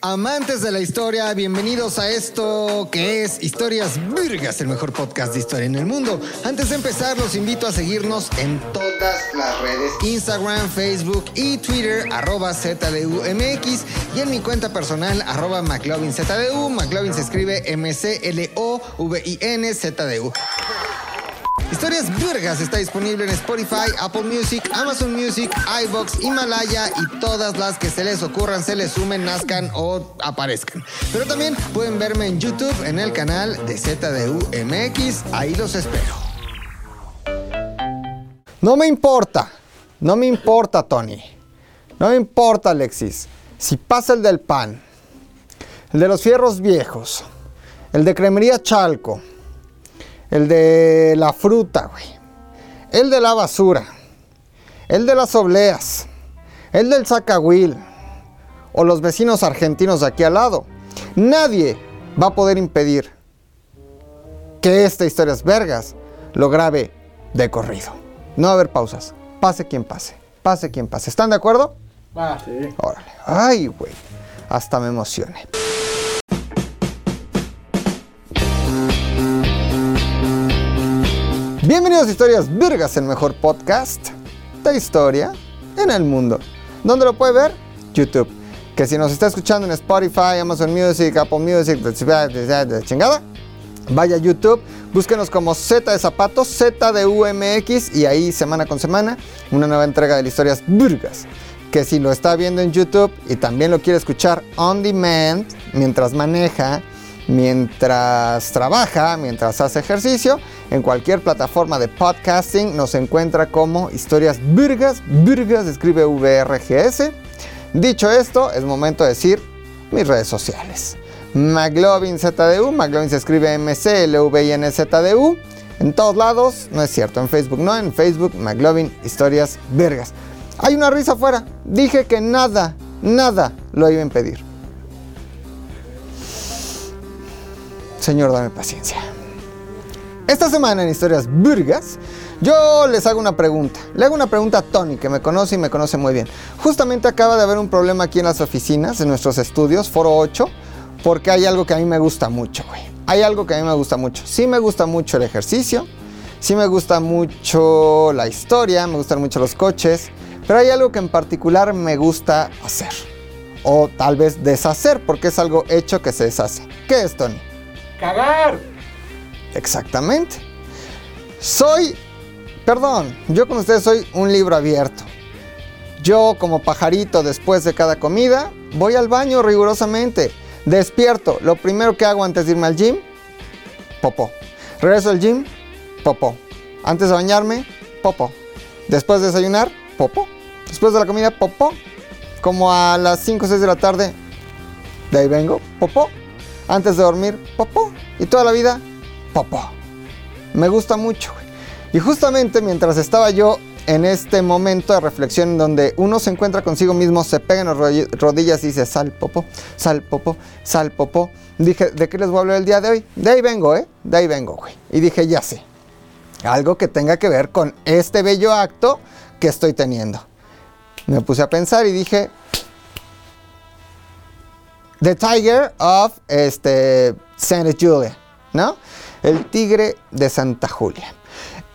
Amantes de la historia, bienvenidos a esto que es Historias Virgas, el mejor podcast de historia en el mundo. Antes de empezar, los invito a seguirnos en todas las redes, Instagram, Facebook y Twitter, arroba ZDUMX y en mi cuenta personal, arroba McLovinZDU. McLovin se escribe M-C-L-O-V-I-N-Z-D-U. Historias Virgas está disponible en Spotify, Apple Music, Amazon Music, iBox, Himalaya y todas las que se les ocurran, se les sumen, nazcan o aparezcan. Pero también pueden verme en YouTube en el canal de ZDUMX. Ahí los espero. No me importa, no me importa, Tony. No me importa, Alexis. Si pasa el del pan, el de los fierros viejos, el de cremería Chalco el de la fruta, güey, el de la basura, el de las obleas, el del zacahuil o los vecinos argentinos de aquí al lado. Nadie va a poder impedir que esta historia es vergas lo grabe de corrido. No va a haber pausas. Pase quien pase. Pase quien pase. ¿Están de acuerdo? Ah, sí. Órale. Ay, güey. Hasta me emocioné. Bienvenidos a Historias Virgas, el mejor podcast de historia en el mundo. ¿Dónde lo puede ver? YouTube. Que si nos está escuchando en Spotify, Amazon Music, Apple Music, chingada, vaya a YouTube, búsquenos como Z de Zapatos, Z de UMX y ahí semana con semana una nueva entrega de Historias Virgas. Que si lo está viendo en YouTube y también lo quiere escuchar on demand mientras maneja, mientras trabaja, mientras hace ejercicio, en cualquier plataforma de podcasting nos encuentra como Historias Virgas. Virgas escribe VRGS. Dicho esto, es momento de decir mis redes sociales. McLovin ZDU, McLovin se escribe M-C-L-V-I-N-Z-D-U. En todos lados, no es cierto, en Facebook no, en Facebook McLovin Historias Virgas. Hay una risa afuera. Dije que nada, nada lo iba a impedir. Señor, dame paciencia. Esta semana en Historias Burgas, yo les hago una pregunta. Le hago una pregunta a Tony, que me conoce y me conoce muy bien. Justamente acaba de haber un problema aquí en las oficinas, en nuestros estudios, Foro 8, porque hay algo que a mí me gusta mucho, güey. Hay algo que a mí me gusta mucho. Sí me gusta mucho el ejercicio, sí me gusta mucho la historia, me gustan mucho los coches, pero hay algo que en particular me gusta hacer. O tal vez deshacer, porque es algo hecho que se deshace. ¿Qué es, Tony? ¡Cagar! Exactamente. Soy, perdón, yo con ustedes soy un libro abierto. Yo como pajarito después de cada comida voy al baño rigurosamente. Despierto. Lo primero que hago antes de irme al gym, popó. Regreso al gym, popó. Antes de bañarme, popó. Después de desayunar, popó. Después de la comida, popó. Como a las 5 o 6 de la tarde, de ahí vengo, popó. Antes de dormir, popó. Y toda la vida, Me gusta mucho. Y justamente mientras estaba yo en este momento de reflexión donde uno se encuentra consigo mismo, se pega en las ro- rodillas y dice, sal, popó, sal, popó, sal, popó. Dije, ¿de qué les voy a hablar el día de hoy? De ahí vengo, ¿eh? De ahí vengo, güey. Y dije, ya sé. Algo que tenga que ver con este bello acto que estoy teniendo. Me puse a pensar y dije, The Tiger of este, Santa Julia, ¿no? El tigre de Santa Julia.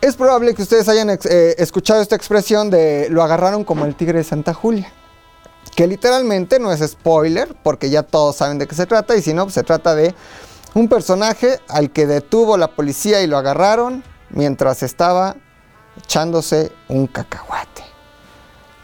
Es probable que ustedes hayan eh, escuchado esta expresión de lo agarraron como el tigre de Santa Julia. Que literalmente no es spoiler, porque ya todos saben de qué se trata, y si no, pues se trata de un personaje al que detuvo la policía y lo agarraron mientras estaba echándose un cacahuate.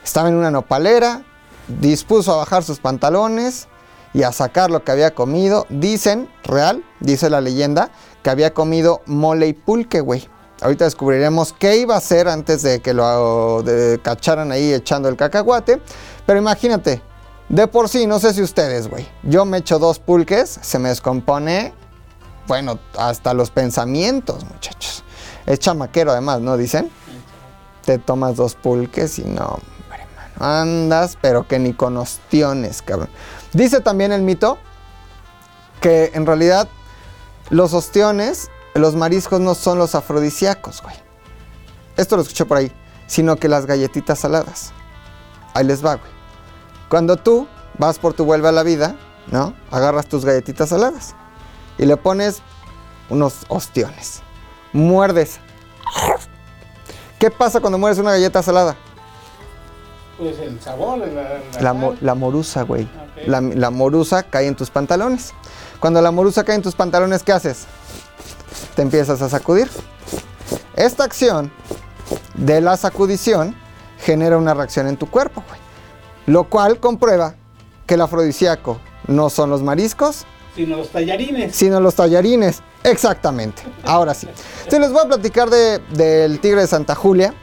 Estaba en una nopalera, dispuso a bajar sus pantalones y a sacar lo que había comido. Dicen, real, dice la leyenda, que había comido mole y pulque, güey. Ahorita descubriremos qué iba a hacer antes de que lo de- cacharan ahí echando el cacahuate. Pero imagínate, de por sí, no sé si ustedes, güey. Yo me echo dos pulques, se me descompone, bueno, hasta los pensamientos, muchachos. Es chamaquero además, ¿no? Dicen. Te tomas dos pulques y no, hombre. Andas, pero que ni con ostiones, cabrón. Dice también el mito que en realidad los ostiones, los mariscos no son los afrodisíacos, güey. Esto lo escuché por ahí. Sino que las galletitas saladas. Ahí les va, güey. Cuando tú vas por tu vuelve a la vida, ¿no? Agarras tus galletitas saladas y le pones unos ostiones. Muerdes. ¿Qué pasa cuando muerdes una galleta salada? Pues el sabor, la, la, La, mo- la morusa, güey. La morusa cae en tus pantalones. Cuando la morusa cae en tus pantalones, ¿qué haces? Te empiezas a sacudir. Esta acción de la sacudición genera una reacción en tu cuerpo, güey. Lo cual comprueba que el afrodisíaco no son los mariscos, sino los tallarines. sino los tallarines. Exactamente. Ahora sí. Entonces les voy a platicar de- del tigre de Santa Julia.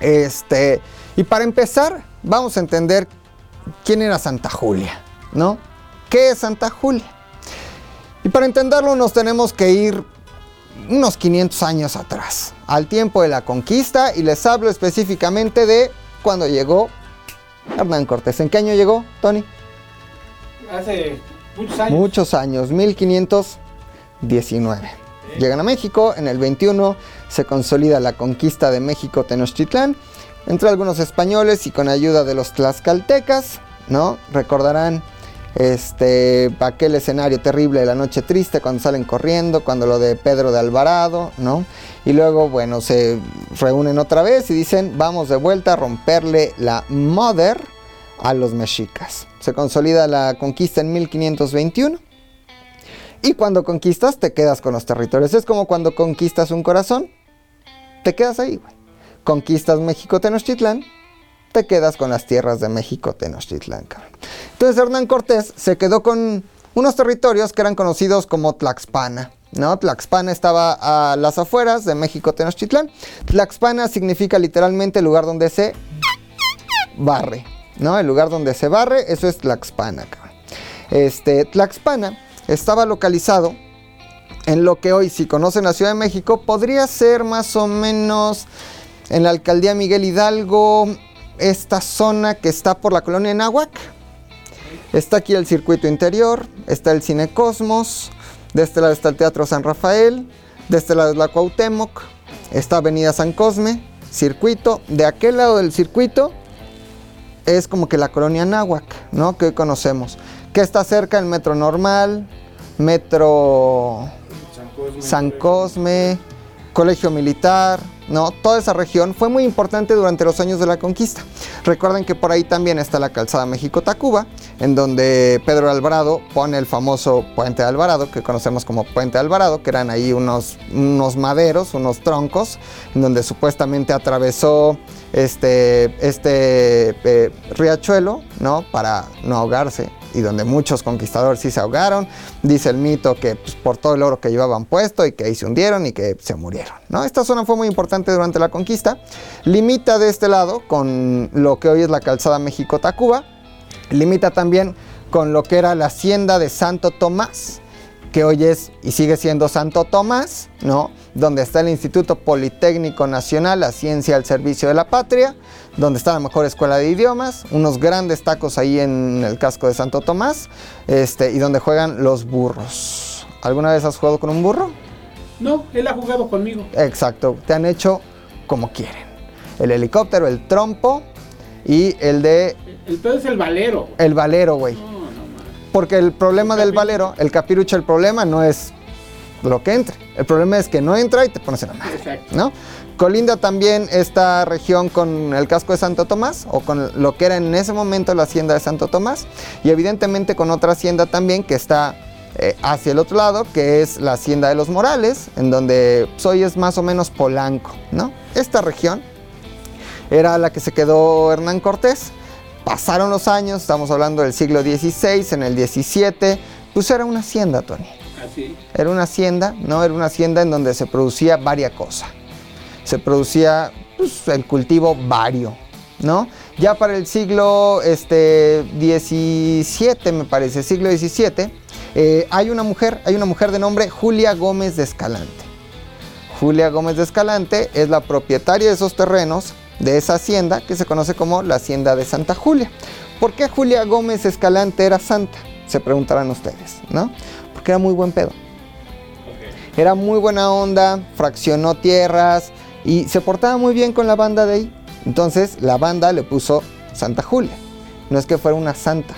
Este, y para empezar, vamos a entender quién era Santa Julia, ¿no? ¿Qué es Santa Julia? Y para entenderlo nos tenemos que ir unos 500 años atrás, al tiempo de la conquista, y les hablo específicamente de cuando llegó Hernán Cortés. ¿En qué año llegó, Tony? Hace muchos años. Muchos años, 1519. Llegan a México, en el 21 se consolida la conquista de México Tenochtitlán entre algunos españoles y con ayuda de los tlaxcaltecas, ¿no? Recordarán este aquel escenario terrible de la noche triste cuando salen corriendo, cuando lo de Pedro de Alvarado, ¿no? Y luego, bueno, se reúnen otra vez y dicen, vamos de vuelta a romperle la mother a los mexicas. Se consolida la conquista en 1521. Y cuando conquistas, te quedas con los territorios. Es como cuando conquistas un corazón, te quedas ahí. Conquistas México Tenochtitlán, te quedas con las tierras de México Tenochtitlán, cabrón. Entonces Hernán Cortés se quedó con unos territorios que eran conocidos como Tlaxpana. ¿no? Tlaxpana estaba a las afueras de México Tenochtitlán. Tlaxpana significa literalmente lugar donde se barre, ¿no? El lugar donde se barre, eso es Tlaxpana. Este, Tlaxpana estaba localizado en lo que hoy, si conocen la Ciudad de México, podría ser más o menos en la alcaldía Miguel Hidalgo, esta zona que está por la colonia Nahuac. Está aquí el circuito interior, está el Cine Cosmos, de este lado está el Teatro San Rafael, de este lado es la Cuauhtémoc, está Avenida San Cosme, circuito, de aquel lado del circuito es como que la colonia Náhuac, ¿no? Que hoy conocemos. Que está cerca el metro normal, metro San Cosme. San Cosme, Colegio Militar, ¿no? Toda esa región fue muy importante durante los años de la conquista. Recuerden que por ahí también está la calzada México-Tacuba, en donde Pedro Alvarado pone el famoso Puente Alvarado, que conocemos como Puente Alvarado, que eran ahí unos, unos maderos, unos troncos, en donde supuestamente atravesó este, este eh, riachuelo, ¿no? Para no ahogarse y donde muchos conquistadores sí se ahogaron. Dice el mito que pues, por todo el oro que llevaban puesto y que ahí se hundieron y que se murieron. ¿no? Esta zona fue muy importante durante la conquista. Limita de este lado con lo que hoy es la calzada México-Tacuba. Limita también con lo que era la hacienda de Santo Tomás, que hoy es y sigue siendo Santo Tomás, ¿no? Donde está el Instituto Politécnico Nacional, la ciencia al servicio de la patria, donde está la mejor escuela de idiomas, unos grandes tacos ahí en el casco de Santo Tomás, este, y donde juegan los burros. ¿Alguna vez has jugado con un burro? No, él ha jugado conmigo. Exacto, te han hecho como quieren. El helicóptero, el trompo y el de El pedo es el valero. el valero, güey. No. Porque el problema El del valero, el capirucho, el problema no es lo que entre. El problema es que no entra y te pones en la madre, Exacto. ¿no? Colinda también esta región con el casco de Santo Tomás o con lo que era en ese momento la hacienda de Santo Tomás y evidentemente con otra hacienda también que está eh, hacia el otro lado, que es la hacienda de los Morales, en donde pues, hoy es más o menos Polanco, ¿no? Esta región era la que se quedó Hernán Cortés. Pasaron los años, estamos hablando del siglo XVI, en el XVII, pues era una hacienda, Tony. Así. Era una hacienda, ¿no? Era una hacienda en donde se producía varias cosas. Se producía pues, el cultivo vario, ¿no? Ya para el siglo este, XVII, me parece, siglo XVII, eh, hay una mujer, hay una mujer de nombre Julia Gómez de Escalante. Julia Gómez de Escalante es la propietaria de esos terrenos, de esa hacienda, que se conoce como la Hacienda de Santa Julia. ¿Por qué Julia Gómez Escalante era santa? Se preguntarán ustedes, ¿no? Porque era muy buen pedo. Era muy buena onda, fraccionó tierras y se portaba muy bien con la banda de ahí. Entonces la banda le puso Santa Julia. No es que fuera una santa,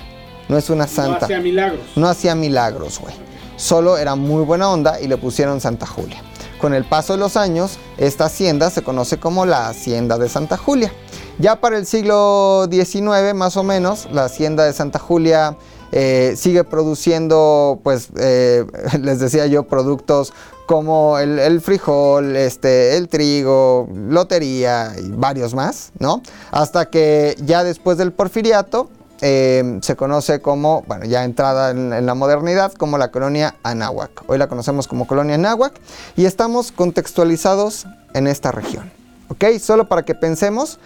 no es una No santa. hacía milagros. No hacía milagros, güey. Solo era muy buena onda y le pusieron Santa Julia. Con el paso de los años, esta hacienda se conoce como la Hacienda de Santa Julia. Ya para el siglo XIX, más o menos, la Hacienda de Santa Julia eh, sigue produciendo, pues, eh, les decía yo, productos como el, el frijol, este, el trigo, lotería y varios más, ¿no? Hasta que ya después del porfiriato, eh, se conoce como, bueno, ya entrada en, en la modernidad, como la colonia Anáhuac. Hoy la conocemos como colonia Anáhuac y estamos contextualizados en esta región. ¿Ok? Solo para que pensemos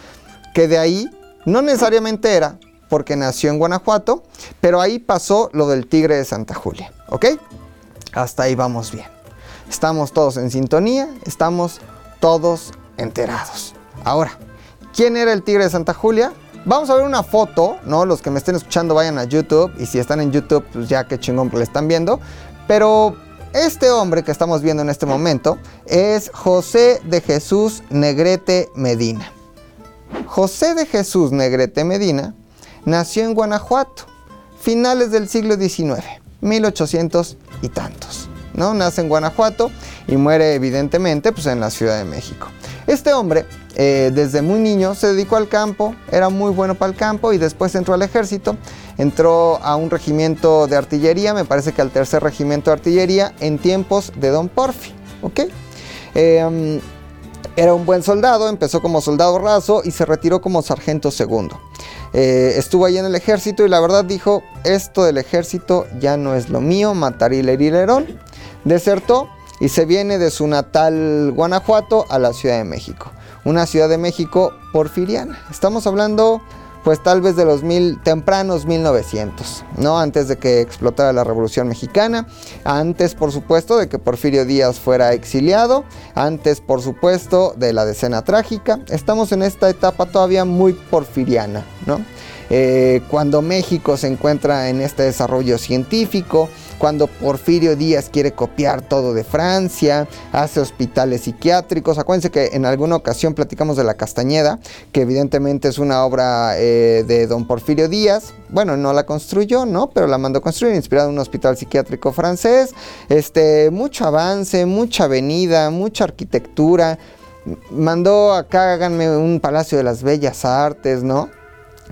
que de ahí no necesariamente era porque nació en Guanajuato, pero ahí pasó lo del tigre de Santa Julia. ¿Ok? Hasta ahí vamos bien. Estamos todos en sintonía, estamos todos enterados. Ahora, ¿quién era el tigre de Santa Julia? Vamos a ver una foto, ¿no? Los que me estén escuchando vayan a YouTube y si están en YouTube, pues ya qué chingón que le están viendo. Pero este hombre que estamos viendo en este momento es José de Jesús Negrete Medina. José de Jesús Negrete Medina nació en Guanajuato, finales del siglo XIX, 1800 y tantos. ¿no? Nace en Guanajuato y muere evidentemente pues, en la Ciudad de México. Este hombre eh, desde muy niño se dedicó al campo, era muy bueno para el campo y después entró al ejército, entró a un regimiento de artillería, me parece que al tercer regimiento de artillería en tiempos de Don Porfi. ¿ok? Eh, era un buen soldado, empezó como soldado raso y se retiró como sargento segundo. Eh, estuvo ahí en el ejército y la verdad dijo, esto del ejército ya no es lo mío, matar y. Desertó y se viene de su natal Guanajuato a la Ciudad de México. Una Ciudad de México porfiriana. Estamos hablando pues tal vez de los mil, tempranos 1900, ¿no? Antes de que explotara la Revolución Mexicana, antes por supuesto de que Porfirio Díaz fuera exiliado, antes por supuesto de la decena trágica, estamos en esta etapa todavía muy porfiriana, ¿no? Eh, cuando México se encuentra en este desarrollo científico, cuando Porfirio Díaz quiere copiar todo de Francia, hace hospitales psiquiátricos. Acuérdense que en alguna ocasión platicamos de la Castañeda, que evidentemente es una obra eh, de don Porfirio Díaz. Bueno, no la construyó, ¿no? Pero la mandó construir, inspirada en un hospital psiquiátrico francés. Este, mucho avance, mucha avenida, mucha arquitectura. Mandó acá, háganme un Palacio de las Bellas Artes, ¿no?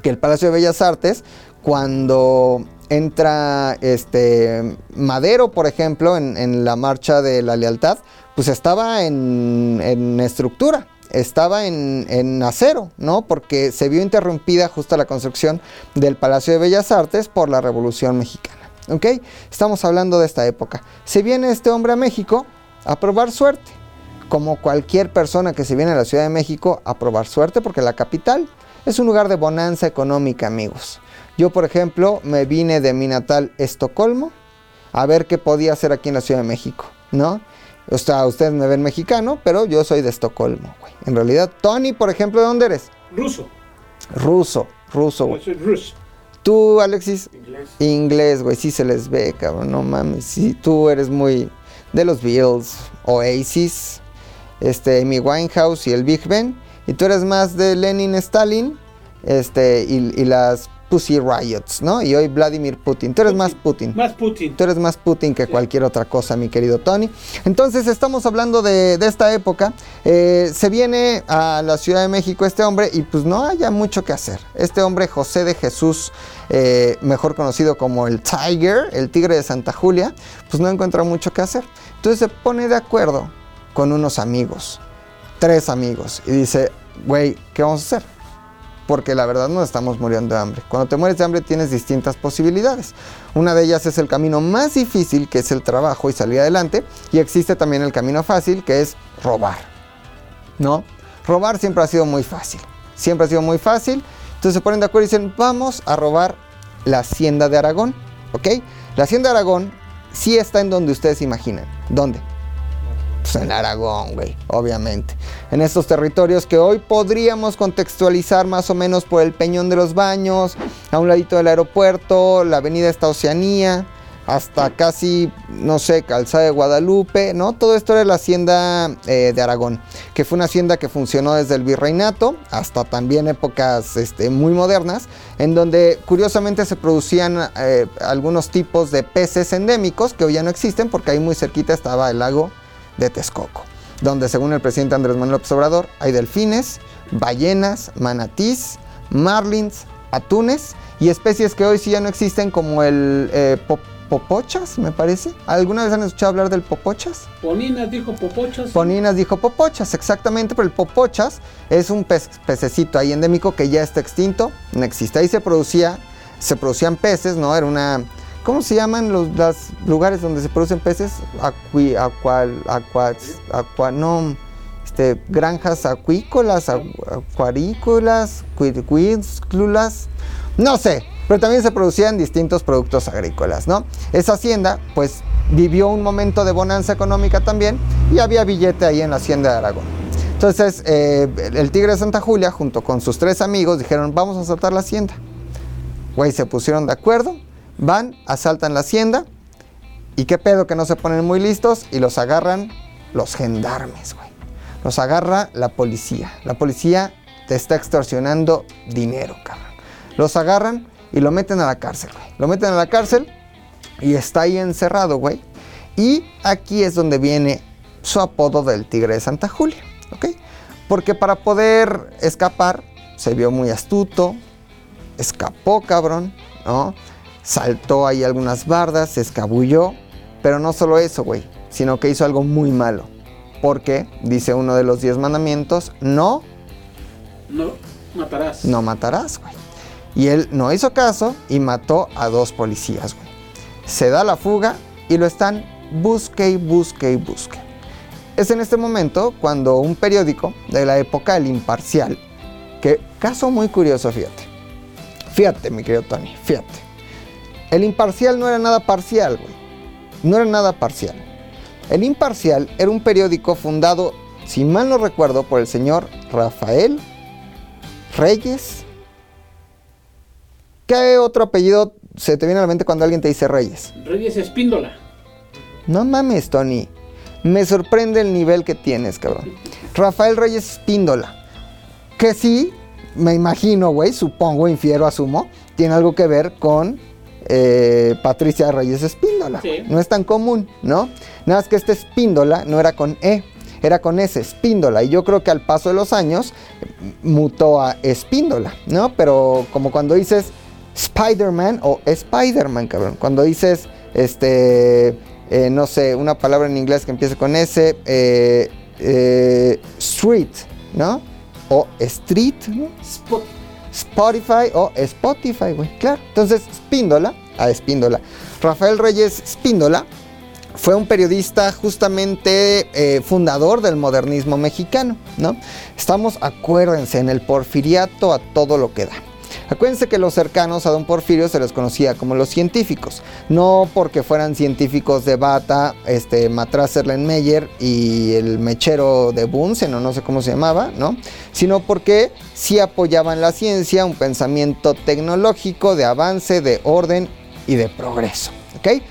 Que el Palacio de Bellas Artes, cuando entra este Madero, por ejemplo, en, en, la marcha de la lealtad, pues estaba en, en estructura, estaba en, en, acero, ¿no? Porque se vio interrumpida justo la construcción del Palacio de Bellas Artes por la Revolución Mexicana. ¿Ok? Estamos hablando de esta época. Se viene este hombre a México a probar suerte. Como cualquier persona que se viene a la Ciudad de México a probar suerte, porque la capital es un lugar de bonanza económica, amigos. Yo, por ejemplo, me vine de mi natal Estocolmo a ver qué podía hacer aquí en la Ciudad de México, ¿no? O sea, ustedes me ven mexicano, pero yo soy de Estocolmo, güey. En realidad, Tony, por ejemplo, ¿de dónde eres? Ruso. Ruso, ruso, güey. Yo soy ruso. Tú, Alexis, Inglés. inglés, güey, sí se les ve, cabrón, no mames. Sí, tú eres muy de los Beatles, Oasis, este, Amy Winehouse y el Big Ben. Y tú eres más de Lenin, Stalin, este, y, y las Pussy Riots, ¿no? Y hoy Vladimir Putin. Tú eres más Putin. Más Putin. Tú eres más Putin que cualquier otra cosa, mi querido Tony. Entonces estamos hablando de, de esta época. Eh, se viene a la Ciudad de México este hombre y pues no haya mucho que hacer. Este hombre, José de Jesús, eh, mejor conocido como el Tiger, el tigre de Santa Julia, pues no encuentra mucho que hacer. Entonces se pone de acuerdo con unos amigos, tres amigos, y dice, güey, ¿qué vamos a hacer? Porque la verdad no estamos muriendo de hambre. Cuando te mueres de hambre tienes distintas posibilidades. Una de ellas es el camino más difícil, que es el trabajo y salir adelante, y existe también el camino fácil, que es robar. ¿No? Robar siempre ha sido muy fácil. Siempre ha sido muy fácil. Entonces se ponen de acuerdo y dicen, vamos a robar la hacienda de Aragón. ¿Ok? La hacienda de Aragón sí está en donde ustedes imaginan. ¿Dónde? Pues en Aragón, güey, obviamente. En estos territorios que hoy podríamos contextualizar más o menos por el Peñón de los Baños, a un ladito del aeropuerto, la avenida esta Oceanía, hasta casi, no sé, Calzada de Guadalupe, ¿no? Todo esto era la hacienda eh, de Aragón, que fue una hacienda que funcionó desde el virreinato hasta también épocas este, muy modernas, en donde curiosamente se producían eh, algunos tipos de peces endémicos que hoy ya no existen porque ahí muy cerquita estaba el lago de Texcoco, donde según el presidente Andrés Manuel López Obrador hay delfines, ballenas, manatís, marlins, atunes y especies que hoy sí ya no existen como el eh, pop- popochas, me parece. ¿Alguna vez han escuchado hablar del popochas? Poninas dijo popochas. Poninas dijo popochas, exactamente, pero el popochas es un pez- pececito ahí endémico que ya está extinto, no existe. Ahí se producía, se producían peces, ¿no? Era una, ¿cómo se llaman los lugares donde se producen peces? Acui, acual, acuas, aqua, no, este, granjas acuícolas, acu- acuarícolas, cuículas, no sé, pero también se producían distintos productos agrícolas, ¿no? Esa hacienda, pues, vivió un momento de bonanza económica también y había billete ahí en la hacienda de Aragón. Entonces, eh, el tigre de Santa Julia, junto con sus tres amigos, dijeron, vamos a asaltar la hacienda. Güey, se pusieron de acuerdo, van, asaltan la hacienda, y qué pedo que no se ponen muy listos y los agarran los gendarmes, güey. Los agarra la policía. La policía te está extorsionando dinero, cabrón. Los agarran y lo meten a la cárcel, güey. Lo meten a la cárcel y está ahí encerrado, güey. Y aquí es donde viene su apodo del tigre de Santa Julia, ¿ok? Porque para poder escapar, se vio muy astuto, escapó, cabrón, ¿no? Saltó ahí algunas bardas, se escabulló, pero no solo eso, güey, sino que hizo algo muy malo. Porque, dice uno de los diez mandamientos, no, No matarás. no matarás, güey. Y él no hizo caso y mató a dos policías, güey. Se da la fuga y lo están busque y busque y busque. Es en este momento cuando un periódico de la época, El Imparcial, que caso muy curioso, fíjate. Fíjate, mi querido Tony, fíjate. El Imparcial no era nada parcial, güey. No era nada parcial. El Imparcial era un periódico fundado, si mal no recuerdo, por el señor Rafael Reyes. ¿Qué otro apellido se te viene a la mente cuando alguien te dice Reyes? Reyes Espíndola. No mames, Tony. Me sorprende el nivel que tienes, cabrón. Rafael Reyes Espíndola. Que sí, me imagino, güey, supongo, infiero, asumo, tiene algo que ver con eh, Patricia Reyes Espíndola. Sí. No es tan común, ¿no? Nada más que este Espíndola no era con E, era con S, Espíndola. Y yo creo que al paso de los años eh, mutó a Espíndola, ¿no? Pero como cuando dices Spider-Man o Spider-Man, cabrón. Cuando dices, este, eh, no sé, una palabra en inglés que empiece con S, eh, eh, street, ¿no? O street, ¿no? Spot. Spotify o Spotify, güey. Claro. Entonces, Spíndola, a Espíndola. Rafael Reyes Spíndola fue un periodista justamente eh, fundador del modernismo mexicano, ¿no? Estamos, acuérdense, en el porfiriato a todo lo que da. Acuérdense que los cercanos a don Porfirio se les conocía como los científicos, no porque fueran científicos de bata, este, Matraserlenmeyer y el mechero de Bunsen, o no sé cómo se llamaba, ¿no? Sino porque sí apoyaban la ciencia, un pensamiento tecnológico de avance, de orden y de progreso, ¿ok?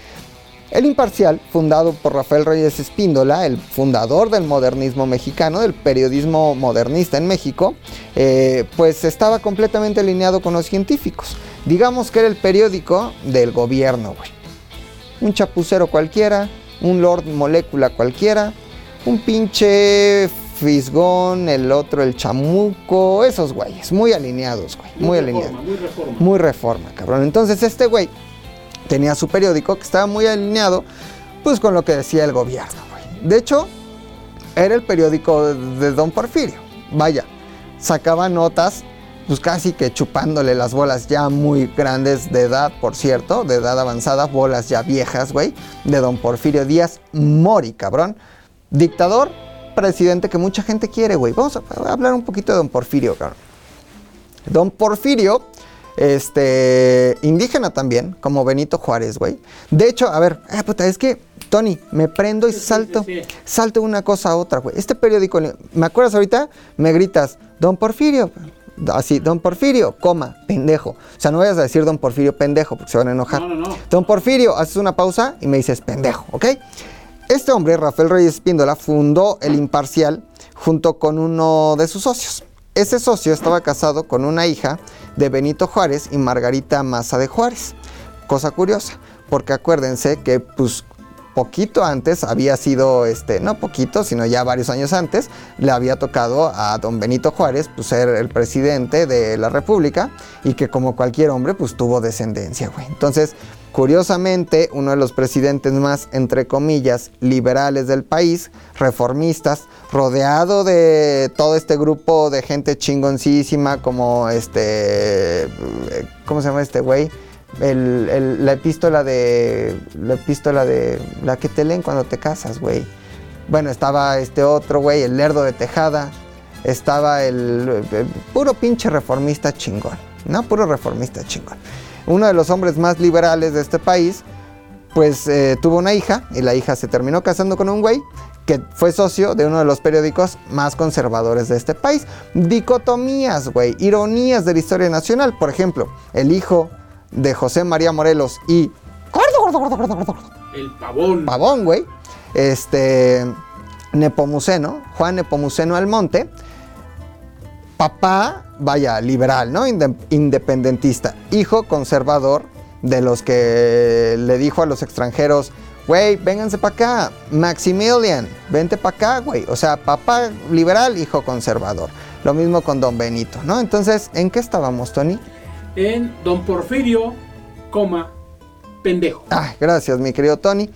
El Imparcial, fundado por Rafael Reyes Espíndola, el fundador del modernismo mexicano, del periodismo modernista en México, eh, pues estaba completamente alineado con los científicos. Digamos que era el periódico del gobierno, güey. Un chapucero cualquiera, un Lord Molécula cualquiera, un pinche Fisgón, el otro el Chamuco, esos güeyes, muy alineados, güey, muy, alineados. reforma, Muy reforma. Muy reforma, cabrón. Entonces este güey tenía su periódico que estaba muy alineado pues con lo que decía el gobierno. De hecho, era el periódico de Don Porfirio. Vaya, sacaba notas pues casi que chupándole las bolas ya muy grandes de edad, por cierto, de edad avanzada, bolas ya viejas, güey, de Don Porfirio Díaz Mori, cabrón. Dictador, presidente que mucha gente quiere, güey. Vamos a hablar un poquito de Don Porfirio, cabrón. Don Porfirio, este, indígena también, como Benito Juárez, güey. De hecho, a ver, ah, puta, es que, Tony, me prendo y sí, salto, sí, sí. salto una cosa a otra, güey. Este periódico, ¿me acuerdas ahorita? Me gritas, Don Porfirio, así, don Porfirio, coma, pendejo. O sea, no vayas a decir don Porfirio pendejo porque se van a enojar. No, no, no. Don Porfirio, haces una pausa y me dices pendejo, ¿ok? Este hombre, Rafael Reyes Espíndola, fundó el Imparcial junto con uno de sus socios. Ese socio estaba casado con una hija de Benito Juárez y Margarita Maza de Juárez. Cosa curiosa, porque acuérdense que pues poquito antes había sido, este, no poquito, sino ya varios años antes, le había tocado a don Benito Juárez pues, ser el presidente de la República y que como cualquier hombre pues tuvo descendencia, güey. Entonces, curiosamente, uno de los presidentes más, entre comillas, liberales del país, reformistas, rodeado de todo este grupo de gente chingoncísima como este, ¿cómo se llama este güey? el- la epístola de. La epístola de. La que te leen cuando te casas, güey. Bueno, estaba este otro, güey, el lerdo de Tejada. Estaba el, el puro pinche reformista chingón, ¿no? Puro reformista chingón. Uno de los hombres más liberales de este país, pues eh, tuvo una hija y la hija se terminó casando con un güey que fue socio de uno de los periódicos más conservadores de este país. Dicotomías, güey, ironías de la historia nacional. Por ejemplo, el hijo de José María Morelos y gordo, gordo, gordo, gordo, gordo, gordo, El pavón. Pavón, güey. Este Nepomuceno, Juan Nepomuceno Almonte. Papá, vaya, liberal, ¿no? Inde- independentista. Hijo conservador de los que le dijo a los extranjeros, güey, vénganse para acá. Maximilian, vente para acá, güey. O sea, papá liberal, hijo conservador. Lo mismo con don Benito, ¿no? Entonces, ¿en qué estábamos, Tony? En Don Porfirio, coma, pendejo. Ay, gracias, mi querido Tony.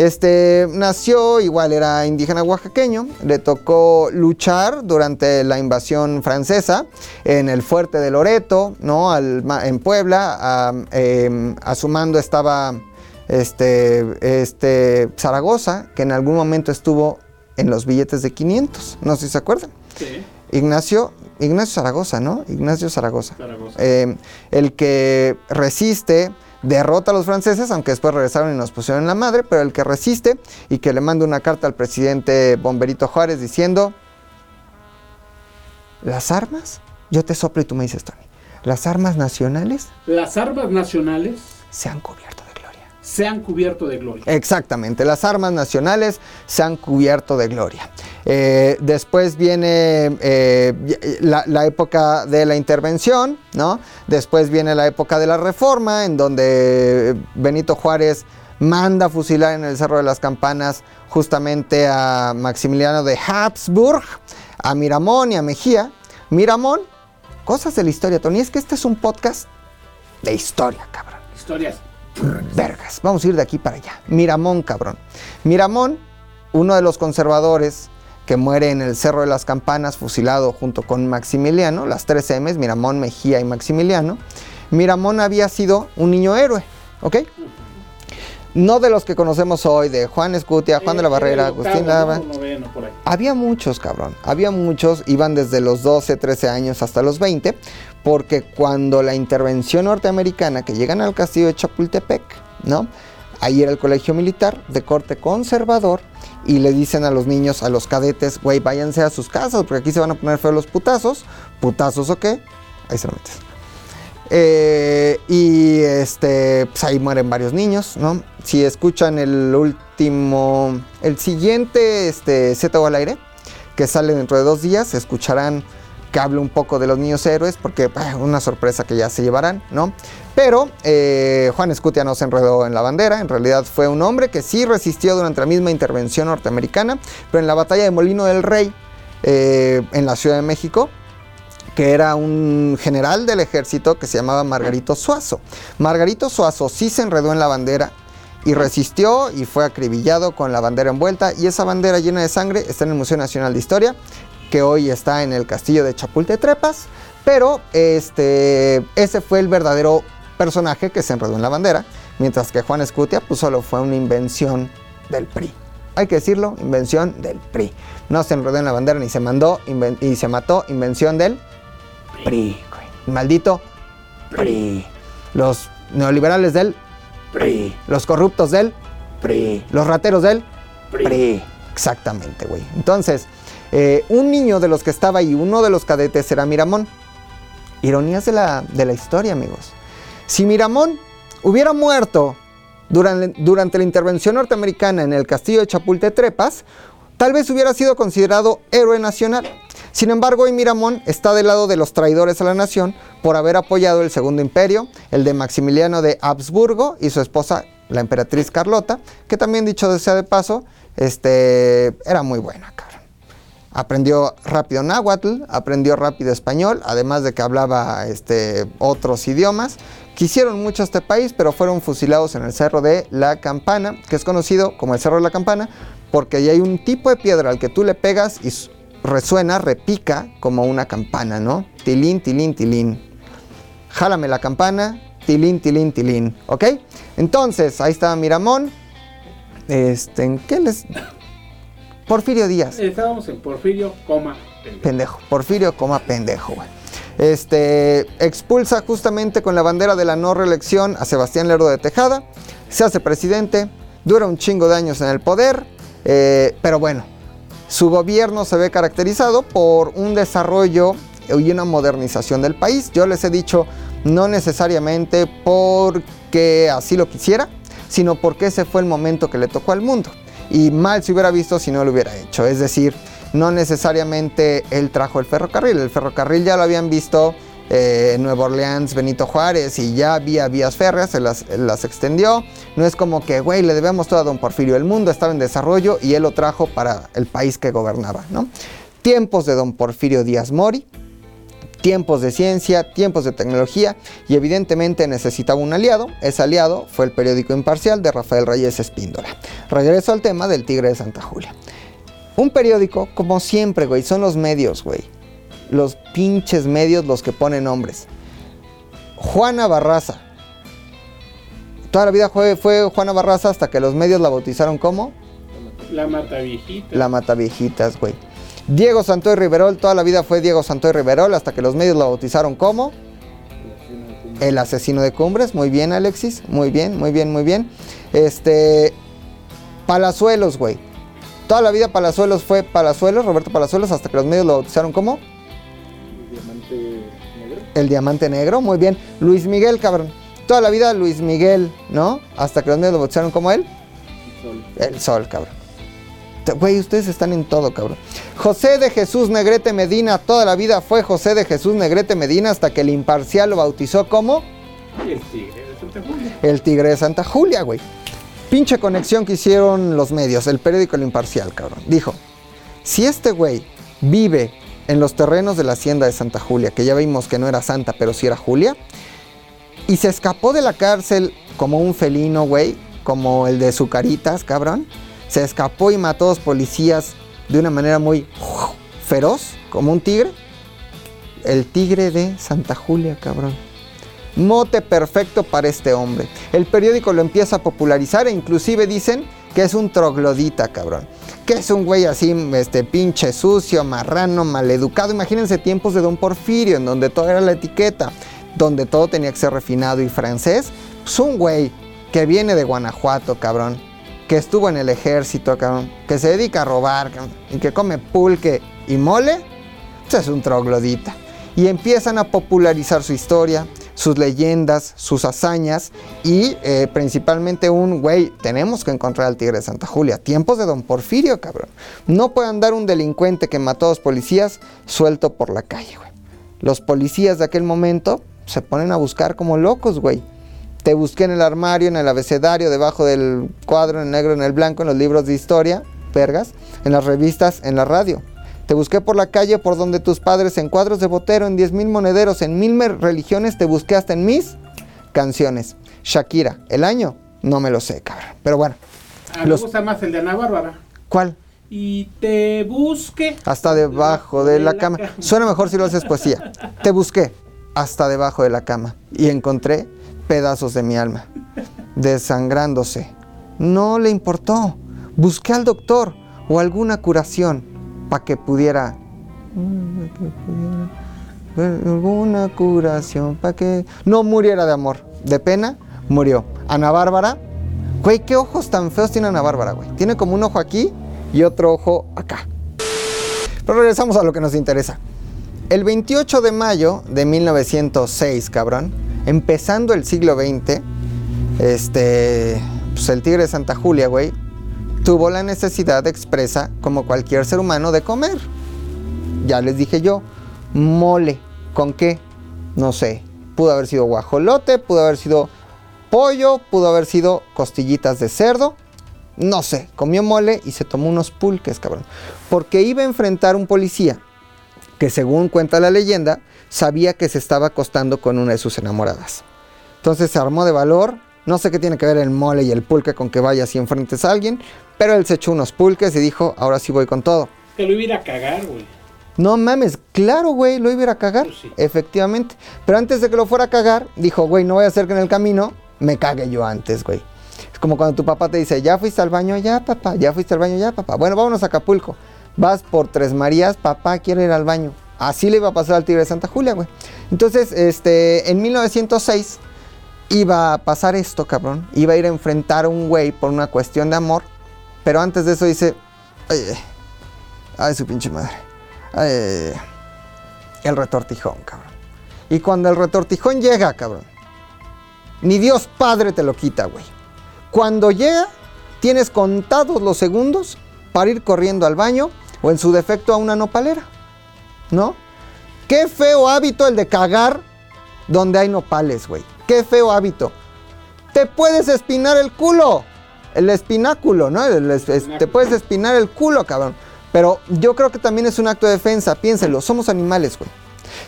Este nació, igual era indígena oaxaqueño, le tocó luchar durante la invasión francesa en el fuerte de Loreto, ¿no? Al en Puebla, a, em, a su mando estaba este, este Zaragoza, que en algún momento estuvo en los billetes de 500, no sé si se acuerdan. Sí, Ignacio, Ignacio Zaragoza, ¿no? Ignacio Zaragoza. Zaragoza. Eh, el que resiste, derrota a los franceses, aunque después regresaron y nos pusieron en la madre, pero el que resiste y que le manda una carta al presidente Bomberito Juárez diciendo, ¿las armas? Yo te soplo y tú me dices, Tony, las armas nacionales Las armas nacionales se han cubierto de gloria. se han cubierto de gloria. Exactamente, las armas nacionales se han cubierto de gloria. Eh, después viene eh, la, la época de la intervención, ¿no? Después viene la época de la reforma, en donde Benito Juárez manda fusilar en el Cerro de las Campanas justamente a Maximiliano de Habsburg, a Miramón y a Mejía. Miramón, cosas de la historia, Tony, es que este es un podcast de historia, cabrón. Historias. Vergas, vamos a ir de aquí para allá. Miramón, cabrón. Miramón, uno de los conservadores que muere en el Cerro de las Campanas, fusilado junto con Maximiliano, las tres M's, Miramón, Mejía y Maximiliano. Miramón había sido un niño héroe, ¿ok? No de los que conocemos hoy, de Juan Escutia, Juan de la Barrera, Agustín Lava. Había muchos, cabrón. Había muchos, iban desde los 12, 13 años hasta los 20, porque cuando la intervención norteamericana, que llegan al castillo de Chapultepec, ¿no? Ahí era el colegio militar de corte conservador y le dicen a los niños, a los cadetes, güey, váyanse a sus casas porque aquí se van a poner feos los putazos. ¿Putazos o qué? Ahí se lo metes. Eh, y este, pues ahí mueren varios niños, ¿no? Si escuchan el último, el siguiente, este, Z al aire, que sale dentro de dos días, escucharán que hablo un poco de los niños héroes, porque ah, una sorpresa que ya se llevarán, ¿no? Pero eh, Juan Escutia no se enredó en la bandera, en realidad fue un hombre que sí resistió durante la misma intervención norteamericana, pero en la batalla de Molino del Rey, eh, en la Ciudad de México, que era un general del ejército que se llamaba Margarito Suazo. Margarito Suazo sí se enredó en la bandera y resistió y fue acribillado con la bandera envuelta y esa bandera llena de sangre está en el Museo Nacional de Historia, que hoy está en el castillo de Chapultepec, pero este ese fue el verdadero personaje que se enredó en la bandera, mientras que Juan Escutia pues solo fue una invención del PRI. Hay que decirlo, invención del PRI. No se enredó en la bandera ni se mandó y se mató, invención del PRI, güey. Maldito PRI. Los neoliberales del PRI. Los corruptos del PRI. Los rateros del PRI. Exactamente, güey. Entonces, eh, un niño de los que estaba ahí, uno de los cadetes era Miramón. Ironías de la, de la historia, amigos. Si Miramón hubiera muerto durante, la intervención norteamericana en el castillo de Chapultetrepas, tal vez hubiera sido considerado héroe nacional. Sin embargo, hoy Miramón está del lado de los traidores a la nación por haber apoyado el Segundo Imperio, el de Maximiliano de Habsburgo y su esposa, la emperatriz Carlota, que también dicho sea de paso, este, era muy buena, cabrón. Aprendió rápido náhuatl, aprendió rápido español, además de que hablaba este, otros idiomas. Quisieron mucho este país, pero fueron fusilados en el Cerro de la Campana, que es conocido como el Cerro de la Campana, porque ahí hay un tipo de piedra al que tú le pegas y resuena, repica como una campana, ¿no? Tilín, tilín, tilín. Jálame la campana, tilín, tilín, tilín, ¿ok? Entonces, ahí estaba Miramón. Este, ¿en qué les...? Porfirio Díaz. Estábamos en Porfirio, coma, pendejo. Pendejo. Porfirio, coma, pendejo, güey. Este, expulsa justamente con la bandera de la no reelección a Sebastián Lerdo de Tejada. Se hace presidente. Dura un chingo de años en el poder. eh, pero bueno, su gobierno se ve caracterizado por un desarrollo y una modernización del país. Yo les he dicho, no necesariamente porque así lo quisiera, sino porque ese fue el momento que le tocó al mundo. Y mal se hubiera visto si no lo hubiera hecho. Es decir, no necesariamente él trajo el ferrocarril. El ferrocarril ya lo habían visto eh, en Nueva Orleans, Benito Juárez, y ya había vías férreas, se las, las extendió. No es como que, güey, le debemos todo a don Porfirio. El mundo estaba en desarrollo y él lo trajo para el país que gobernaba, ¿no? Tiempos de don Porfirio Díaz Mori, tiempos de ciencia, tiempos de tecnología y evidentemente necesitaba un aliado. Ese aliado fue el periódico imparcial de Rafael Reyes Espíndola. Regreso al tema del Tigre de Santa Julia. Un periódico, como siempre, güey, son los medios, güey. Los pinches medios los que ponen nombres. Juana Barraza. Toda la vida fue, fue Juana Barraza hasta que los medios la bautizaron como La mata viejita. la Mataviejitas, güey. Diego Santoy Riverol, toda la vida fue Diego Santoy Riverol hasta que los medios lo bautizaron como el asesino de cumbres. Muy bien, Alexis. Muy bien, muy bien, muy bien. Este. Palazuelos, güey. Toda la vida Palazuelos fue Palazuelos, Roberto Palazuelos, hasta que los medios lo bautizaron como Diamante negro. el diamante negro. Muy bien. Luis Miguel, cabrón. Toda la vida Luis Miguel, ¿no? Hasta que los medios lo bautizaron como él. Sol. El sol, cabrón. Güey, ustedes están en todo, cabrón. José de Jesús Negrete Medina, toda la vida fue José de Jesús Negrete Medina hasta que el imparcial lo bautizó como el tigre de Santa Julia. el Tigre de Santa Julia, güey. Pinche conexión que hicieron los medios, el periódico El Imparcial, cabrón. Dijo, si este güey vive en los terrenos de la hacienda de Santa Julia, que ya vimos que no era Santa, pero sí era Julia, y se escapó de la cárcel como un felino, güey, como el de Zucaritas, cabrón, se escapó y mató a dos policías de una manera muy feroz, como un tigre, el tigre de Santa Julia, cabrón. Mote perfecto para este hombre. El periódico lo empieza a popularizar e inclusive dicen que es un troglodita, cabrón. Que es un güey así, este pinche sucio, marrano, maleducado. Imagínense tiempos de Don Porfirio, en donde todo era la etiqueta, donde todo tenía que ser refinado y francés. Pues un güey que viene de Guanajuato, cabrón. Que estuvo en el ejército, cabrón. Que se dedica a robar. Y que come pulque y mole. Pues es un troglodita. Y empiezan a popularizar su historia, sus leyendas, sus hazañas y eh, principalmente un güey, tenemos que encontrar al tigre de Santa Julia. Tiempos de don Porfirio, cabrón. No puede andar un delincuente que mató a dos policías suelto por la calle, güey. Los policías de aquel momento se ponen a buscar como locos, güey. Te busqué en el armario, en el abecedario, debajo del cuadro, en el negro, en el blanco, en los libros de historia, vergas, en las revistas, en la radio. Te busqué por la calle, por donde tus padres, en cuadros de botero, en diez mil monederos, en mil religiones, te busqué hasta en mis canciones. Shakira, el año, no me lo sé, cabrón. Pero bueno, A Los- me gusta más el de Ana Bárbara. ¿cuál? Y te busque. Hasta debajo de la cama. Suena mejor si lo haces poesía. Te busqué hasta debajo de la cama y encontré pedazos de mi alma, desangrándose. No le importó. Busqué al doctor o alguna curación para que pudiera... Alguna curación para que no muriera de amor. De pena, murió. Ana Bárbara. Güey, qué ojos tan feos tiene Ana Bárbara, güey. Tiene como un ojo aquí y otro ojo acá. Pero regresamos a lo que nos interesa. El 28 de mayo de 1906, cabrón, empezando el siglo XX, este, pues el tigre de Santa Julia, güey, tuvo la necesidad expresa, como cualquier ser humano, de comer. Ya les dije yo, mole. ¿Con qué? No sé. Pudo haber sido guajolote, pudo haber sido pollo, pudo haber sido costillitas de cerdo. No sé, comió mole y se tomó unos pulques, cabrón. Porque iba a enfrentar un policía que según cuenta la leyenda, sabía que se estaba acostando con una de sus enamoradas. Entonces se armó de valor. No sé qué tiene que ver el mole y el pulque con que vayas y enfrentes a alguien, pero él se echó unos pulques y dijo, ahora sí voy con todo. Que lo iba a ir a cagar, güey. No mames, claro, güey, lo iba a ir a cagar, Pues sí. efectivamente. Pero antes de que lo fuera a cagar, dijo, güey, no voy a hacer que en el camino me cague yo antes, güey. Es como cuando tu papá te dice, ya fuiste al baño, ya, papá, ya fuiste al baño, ya, papá. Bueno, vámonos a Acapulco. Vas por Tres Marías, papá quiere ir al baño. Así le iba a pasar al Tigre de Santa Julia, güey. Entonces, este, en 1906 iba a pasar esto, cabrón. Iba a ir a enfrentar a un güey por una cuestión de amor. Pero antes de eso dice, ay, ay, ay, su pinche madre. Ay, el retortijón, cabrón. Y cuando el retortijón llega, cabrón, ni Dios Padre te lo quita, güey. Cuando llega, tienes contados los segundos para ir corriendo al baño o en su defecto a una nopalera. ¿No? Qué feo hábito el de cagar donde hay nopales, güey. Qué feo hábito. Te puedes espinar el culo. El espináculo, ¿no? El es- te puedes espinar el culo, cabrón. Pero yo creo que también es un acto de defensa. Piénselo, somos animales, güey.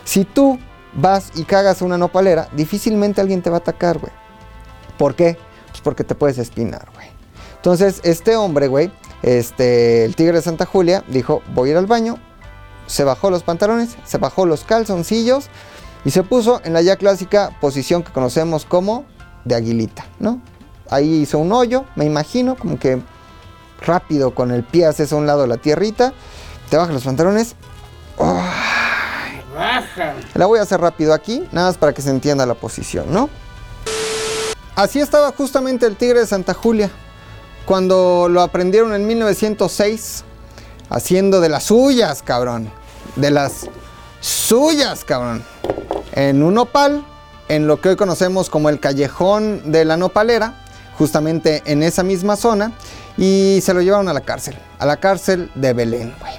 Si tú vas y cagas a una nopalera, difícilmente alguien te va a atacar, güey. ¿Por qué? Pues porque te puedes espinar, güey. Entonces, este hombre, güey, este, el tigre de Santa Julia, dijo, voy a ir al baño. Se bajó los pantalones, se bajó los calzoncillos y se puso en la ya clásica posición que conocemos como de aguilita, ¿no? Ahí hizo un hoyo, me imagino, como que rápido con el pie haces a un lado la tierrita, te bajas los pantalones. Baja. La voy a hacer rápido aquí, nada más para que se entienda la posición, ¿no? Así estaba justamente el tigre de Santa Julia, cuando lo aprendieron en 1906, haciendo de las suyas, cabrón. De las suyas, cabrón. En un nopal, en lo que hoy conocemos como el callejón de la nopalera, justamente en esa misma zona, y se lo llevaron a la cárcel, a la cárcel de Belén, güey.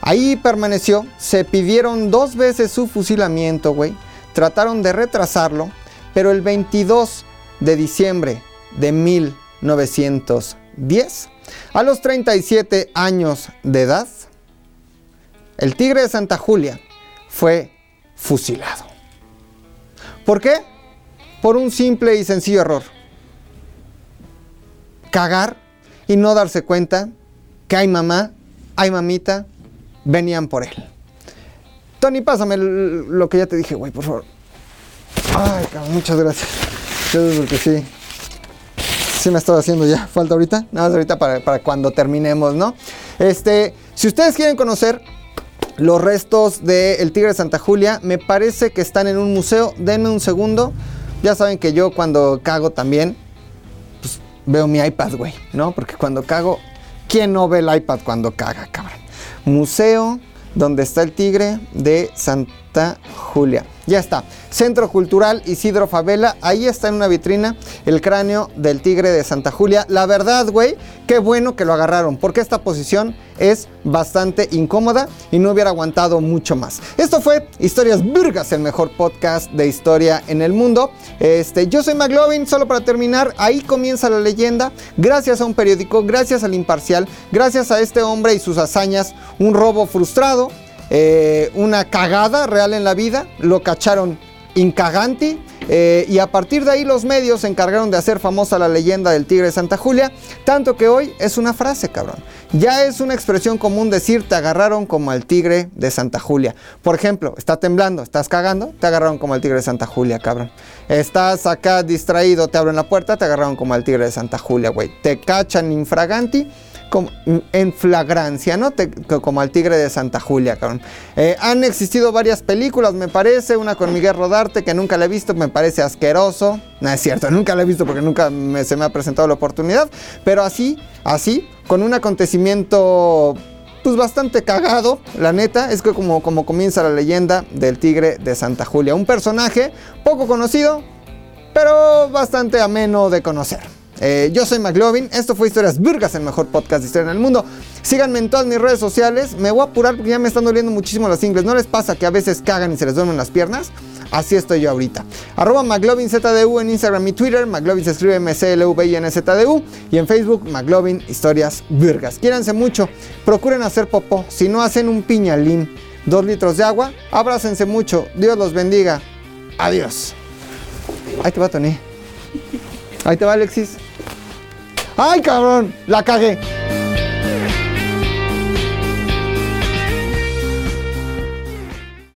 Ahí permaneció, se pidieron dos veces su fusilamiento, güey. Trataron de retrasarlo, pero el 22 de diciembre de 1910, a los 37 años de edad, el tigre de Santa Julia fue fusilado. ¿Por qué? Por un simple y sencillo error. Cagar y no darse cuenta que hay mamá, hay mamita, venían por él. Tony, pásame lo que ya te dije, güey, por favor. Ay, muchas gracias. Gracias porque sí. Me estaba haciendo ya falta ahorita. Nada más ahorita para, para cuando terminemos, ¿no? Este, si ustedes quieren conocer los restos del tigre de Santa Julia, me parece que están en un museo. Denme un segundo. Ya saben que yo cuando cago también, pues veo mi iPad, güey, ¿no? Porque cuando cago, ¿quién no ve el iPad cuando caga, cabrón? Museo donde está el tigre de Santa Julia. Ya está. Centro Cultural Isidro Favela. Ahí está en una vitrina el cráneo del tigre de Santa Julia. La verdad, güey, qué bueno que lo agarraron. Porque esta posición es bastante incómoda y no hubiera aguantado mucho más. Esto fue Historias Burgas, el mejor podcast de historia en el mundo. Este, yo soy McLovin, solo para terminar, ahí comienza la leyenda. Gracias a un periódico, gracias al imparcial, gracias a este hombre y sus hazañas, un robo frustrado, eh, una cagada real en la vida, lo cacharon incaganti eh, y a partir de ahí los medios se encargaron de hacer famosa la leyenda del tigre de Santa Julia, tanto que hoy es una frase, cabrón. Ya es una expresión común decir te agarraron como al tigre de Santa Julia. Por ejemplo, está temblando, estás cagando, te agarraron como al tigre de Santa Julia, cabrón. Estás acá distraído, te abren la puerta, te agarraron como al tigre de Santa Julia, güey. Te cachan infraganti como, en flagrancia, ¿no? Te- co- como al tigre de Santa Julia, cabrón. Eh, han existido varias películas, me parece. Una con Miguel Rodarte, que nunca la he visto, me parece asqueroso. No es cierto, nunca la he visto porque nunca se me ha presentado la oportunidad. Pero así, así, con un acontecimiento pues bastante cagado, la neta. Es que como, como comienza la leyenda del tigre de Santa Julia. Un personaje poco conocido, pero bastante ameno de conocer. Eh, yo soy McLovin, esto fue Historias Burgas, el mejor podcast de historia en el mundo. Síganme en todas mis redes sociales. Me voy a apurar porque ya me están doliendo muchísimo las ingles. ¿No les pasa que a veces cagan y se les duermen las piernas? Así estoy yo ahorita. Arroba McLovinZDU en Instagram y Twitter. McLovin se escribe m c l v i n z d u Y en Facebook, McLovin Historias Burgas. Quiéranse mucho. Procuren hacer popó. Si no hacen un piñalín, dos litros de agua, abrácense mucho. Dios los bendiga. Adiós. Ahí te va, Tony. Ahí te va, Alexis. ¡Ay, cabrón! La cagué.